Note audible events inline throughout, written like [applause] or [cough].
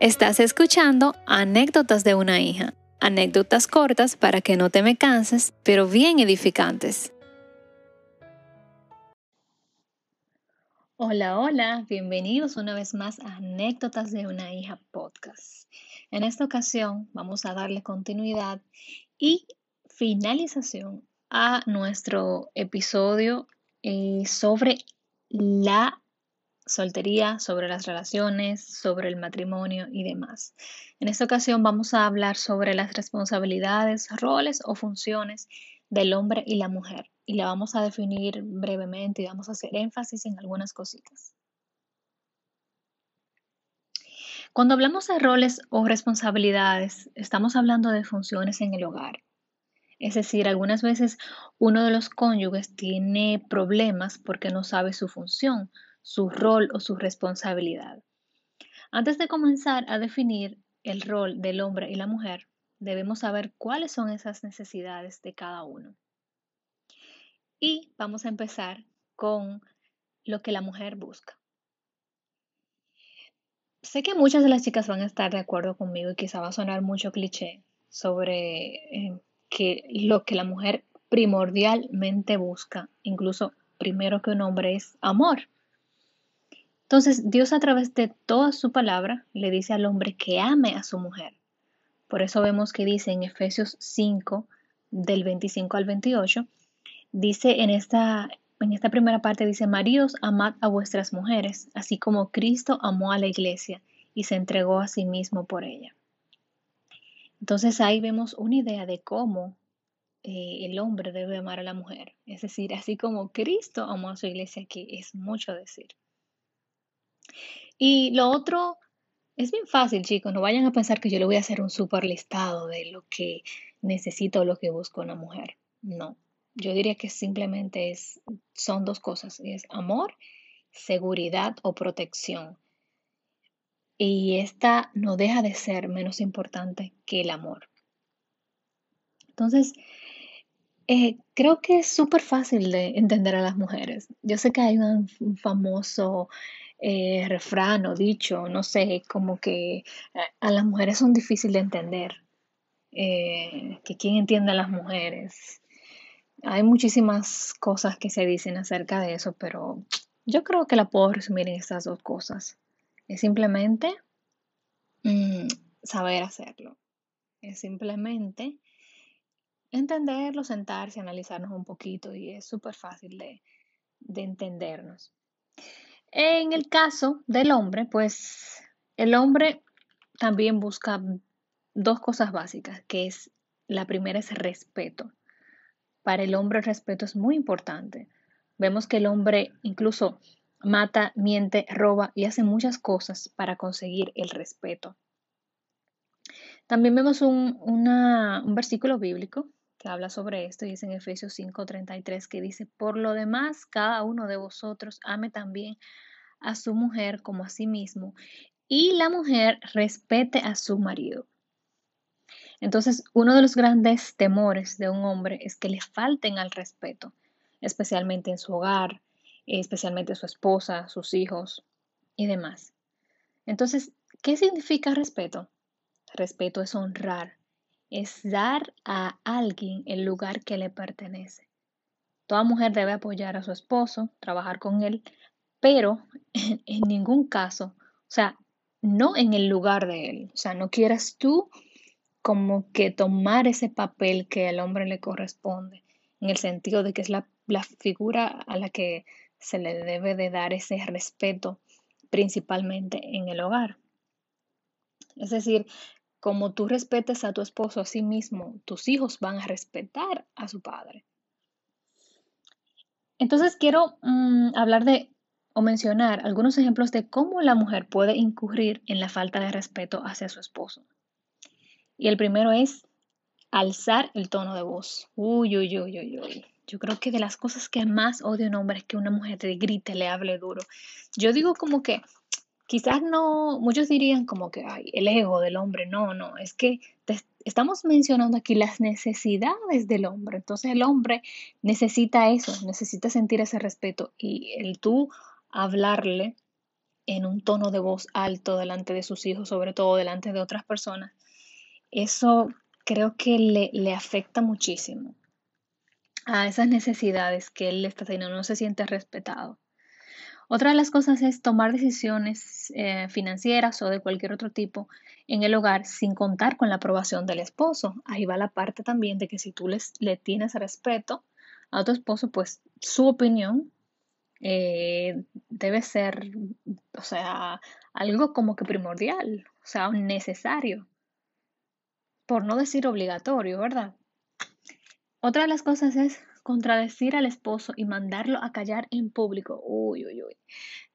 Estás escuchando Anécdotas de una hija. Anécdotas cortas para que no te me canses, pero bien edificantes. Hola, hola, bienvenidos una vez más a Anécdotas de una hija podcast. En esta ocasión vamos a darle continuidad y finalización a nuestro episodio eh, sobre la soltería, sobre las relaciones, sobre el matrimonio y demás. En esta ocasión vamos a hablar sobre las responsabilidades, roles o funciones del hombre y la mujer y la vamos a definir brevemente y vamos a hacer énfasis en algunas cositas. Cuando hablamos de roles o responsabilidades, estamos hablando de funciones en el hogar. Es decir, algunas veces uno de los cónyuges tiene problemas porque no sabe su función, su rol o su responsabilidad. Antes de comenzar a definir el rol del hombre y la mujer, debemos saber cuáles son esas necesidades de cada uno. Y vamos a empezar con lo que la mujer busca. Sé que muchas de las chicas van a estar de acuerdo conmigo y quizá va a sonar mucho cliché sobre eh, que lo que la mujer primordialmente busca, incluso primero que un hombre, es amor. Entonces Dios a través de toda su palabra le dice al hombre que ame a su mujer. Por eso vemos que dice en Efesios 5, del 25 al 28, dice en esta, en esta primera parte, dice, Maridos, amad a vuestras mujeres, así como Cristo amó a la iglesia y se entregó a sí mismo por ella. Entonces ahí vemos una idea de cómo eh, el hombre debe amar a la mujer. Es decir, así como Cristo amó a su iglesia, que es mucho decir. Y lo otro es bien fácil, chicos. No vayan a pensar que yo le voy a hacer un super listado de lo que necesito o lo que busco una mujer. No. Yo diría que simplemente es, son dos cosas. Es amor, seguridad o protección. Y esta no deja de ser menos importante que el amor. Entonces, eh, creo que es súper fácil de entender a las mujeres. Yo sé que hay un famoso eh, refrán o dicho, no sé, como que a, las mujeres son difíciles de entender, eh, que quién entiende a las mujeres. Hay muchísimas cosas que se dicen acerca de eso, pero yo creo que la puedo resumir en estas dos cosas. Es simplemente mm, saber hacerlo. Es simplemente entenderlo, sentarse, analizarnos un poquito y es súper fácil de, de entendernos. En el caso del hombre, pues el hombre también busca dos cosas básicas, que es la primera es respeto. Para el hombre el respeto es muy importante. Vemos que el hombre incluso mata, miente, roba y hace muchas cosas para conseguir el respeto. También vemos un, un versículo bíblico que habla sobre esto y es en Efesios 5:33 que dice, por lo demás, cada uno de vosotros ame también a su mujer como a sí mismo y la mujer respete a su marido. Entonces, uno de los grandes temores de un hombre es que le falten al respeto, especialmente en su hogar, especialmente su esposa, sus hijos y demás. Entonces, ¿qué significa respeto? Respeto es honrar, es dar a alguien el lugar que le pertenece. Toda mujer debe apoyar a su esposo, trabajar con él, pero [laughs] en, ningún caso, o sea, no en el lugar de él. O sea, no quieras tú como que tomar ese papel que al hombre le corresponde, en el sentido de que es la, la figura a la que se le debe de dar ese respeto principalmente en el hogar. Es decir, como tú respetes a tu esposo a sí mismo, tus hijos van a respetar a su padre. Entonces quiero mm, hablar de o mencionar algunos ejemplos de cómo la mujer puede incurrir en la falta de respeto hacia su esposo. Y el primero es alzar el tono de voz. Uy, uy, uy, uy, uy. Yo creo que de las cosas que más odio un hombre es que una mujer te grite, le hable duro. Yo digo como que quizás no, muchos dirían como que, ay, el ego del hombre, no, no, es que estamos mencionando aquí las necesidades del hombre, entonces el hombre necesita eso, necesita sentir ese respeto y el tú hablarle en un tono de voz alto delante de sus hijos, sobre todo delante de otras personas, eso creo que le, le afecta muchísimo a esas necesidades que él está teniendo, no se siente respetado. Otra de las cosas es tomar decisiones eh, financieras o de cualquier otro tipo en el hogar sin contar con la aprobación del esposo. Ahí va la parte también de que si tú les, le tienes respeto a tu esposo, pues su opinión eh, debe ser, o sea, algo como que primordial, o sea, necesario, por no decir obligatorio, ¿verdad? Otra de las cosas es contradecir al esposo y mandarlo a callar en público. Uy, uy, uy.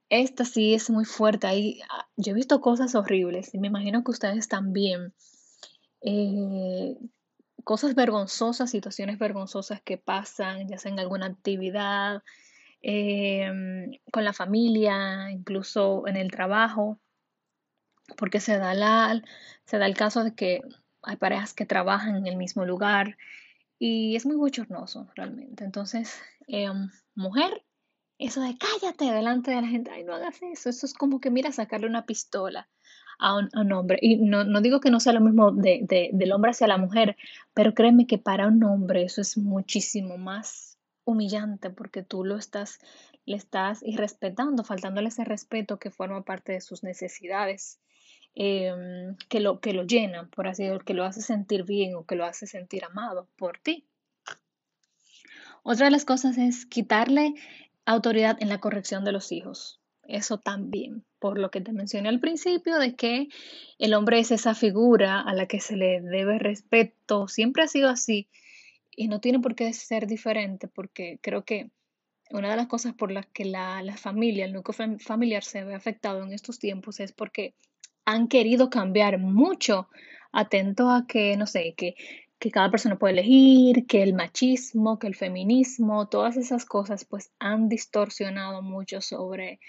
Esta sí es muy fuerte. Ahí, ah, yo he visto cosas horribles y me imagino que ustedes también. Eh, cosas vergonzosas, situaciones vergonzosas que pasan, ya sea en alguna actividad, em, con la familia, incluso en el trabajo, porque se da, la, se da el caso de que hay parejas que trabajan en el mismo lugar y es muy bochornoso realmente. Entonces, em, mujer, eso de cállate delante de la gente, ay, no hagas eso, eso es como que mira sacarle una pistola a un, hombre. Y no, no, digo que no sea lo mismo de, del hombre hacia la mujer, pero créeme que para un hombre eso es muchísimo más humillante porque tú lo estás, le estás irrespetando, faltándole ese respeto que forma parte de sus necesidades. Em, que, lo, que lo llena, por así decirlo, que lo hace sentir bien o que lo hace sentir amado por ti. Otra de las cosas es quitarle autoridad en la corrección de los hijos. Eso también, por lo que te mencioné al principio, de que el hombre es esa figura a la que se le debe respeto, siempre ha sido así y no tiene por qué ser diferente, porque creo que una de las cosas por las que la, la familia, el núcleo familiar se ve afectado en estos tiempos es porque han querido cambiar mucho, atento a que, no sé, que, que cada persona puede elegir, que el machismo, que el feminismo, todas esas cosas pues han distorsionado mucho sobre,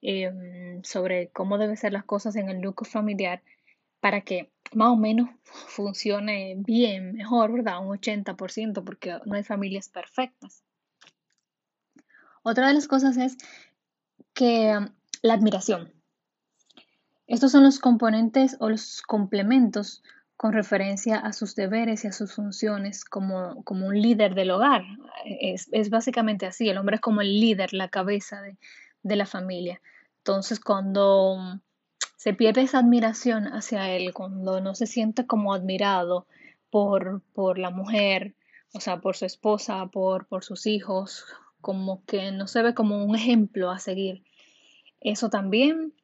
em, sobre cómo deben ser las cosas en el núcleo familiar para que más o menos [laughs] funcione bien, mejor, ¿verdad? Un 80%, porque no hay familias perfectas. Otra de las cosas es que la admiración. Estos son los componentes o los complementos con referencia a sus deberes y a sus funciones como, como un líder del hogar. Es, es, básicamente así, el hombre es como el líder, la cabeza de, de la familia. Entonces, cuando se pierde esa admiración hacia él, cuando no se siente como admirado por, por la mujer, o sea, por su esposa, por, por sus hijos, como que no se ve como un ejemplo a seguir. Eso también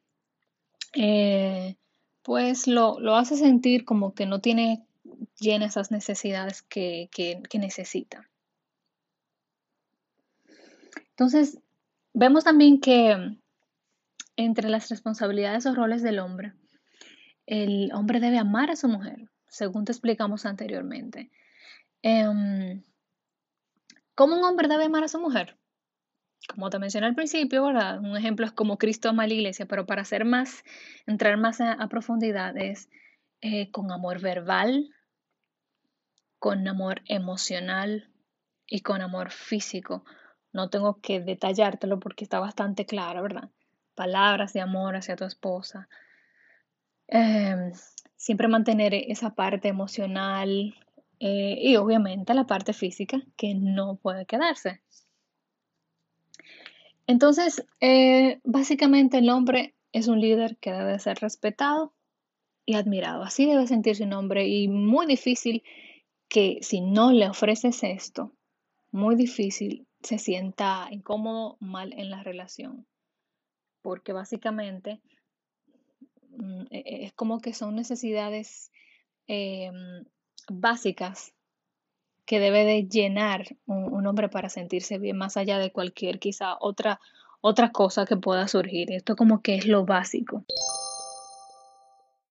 eh, pues lo, hace sentir como que no tiene llena esas necesidades que, que necesita. Entonces, vemos también que entre las responsabilidades o roles del hombre, el hombre debe amar a su mujer, según te explicamos anteriormente. Em, ¿Cómo un hombre debe amar a su mujer? Como te mencioné al principio, ¿verdad? Un ejemplo es como Cristo ama a la iglesia, pero para hacer más, entrar más a, profundidad es eh, con amor verbal, con amor emocional y con amor físico. No tengo que detallártelo porque está bastante claro, ¿verdad? Palabras de amor hacia tu esposa. Em, siempre mantener esa parte emocional eh, y obviamente la parte física que no puede quedarse. Entonces, eh, básicamente el hombre es un líder que debe ser respetado y admirado. Así debe sentirse un hombre y muy difícil que si no le ofreces esto, muy difícil se sienta incómodo, mal en la relación. Porque básicamente mm, e, e, es como que son necesidades em, básicas que debe de llenar un, hombre para sentirse bien, más allá de cualquier quizá otra, otra cosa que pueda surgir. Esto como que es lo básico.